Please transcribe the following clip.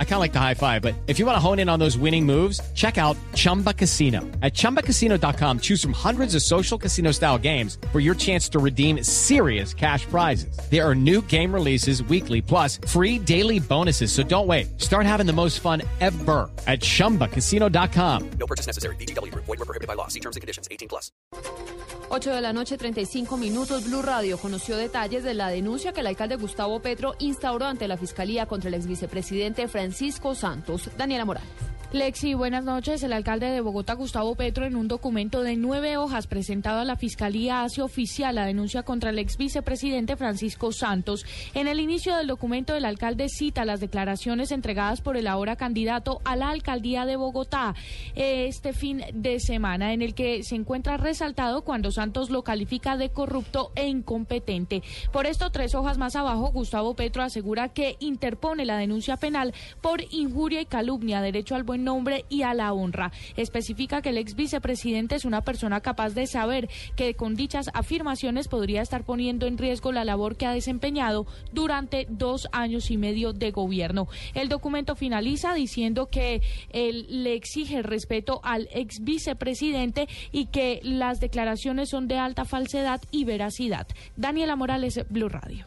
I kind of like the high five, but if you want to hone in on those winning moves, check out Chumba Casino. At ChumbaCasino.com, choose from hundreds of social casino style games for your chance to redeem serious cash prizes. There are new game releases weekly, plus free daily bonuses. So don't wait. Start having the most fun ever at ChumbaCasino.com. No purchase necessary. BGW. Void were prohibited by law. See terms and conditions. 18 plus. 8 de la noche, 35 minutos. Blue Radio conoció detalles de la denuncia que el alcalde Gustavo Petro instauró ante la Fiscalía contra el ex vicepresidente Francisco Santos. Daniela Morales. Lexi, buenas noches. El alcalde de Bogotá, Gustavo Petro, en un documento de nueve hojas presentado a la Fiscalía, hace oficial la denuncia contra el ex vicepresidente Francisco Santos. En el inicio del documento, el alcalde cita las declaraciones entregadas por el ahora candidato a la alcaldía de Bogotá este fin de semana, en el que se encuentra resaltado cuando Santos lo califica de corrupto e incompetente. Por esto, tres hojas más abajo, Gustavo Petro asegura que interpone la denuncia penal por injuria y calumnia, derecho al buen nombre y a la honra. Especifica que el ex vicepresidente es una persona capaz de saber que con dichas afirmaciones podría estar poniendo en riesgo la labor que ha desempeñado durante dos años y medio de gobierno. El documento finaliza diciendo que él le exige respeto al ex vicepresidente y que las declaraciones son de alta falsedad y veracidad. Daniela Morales, Blue Radio.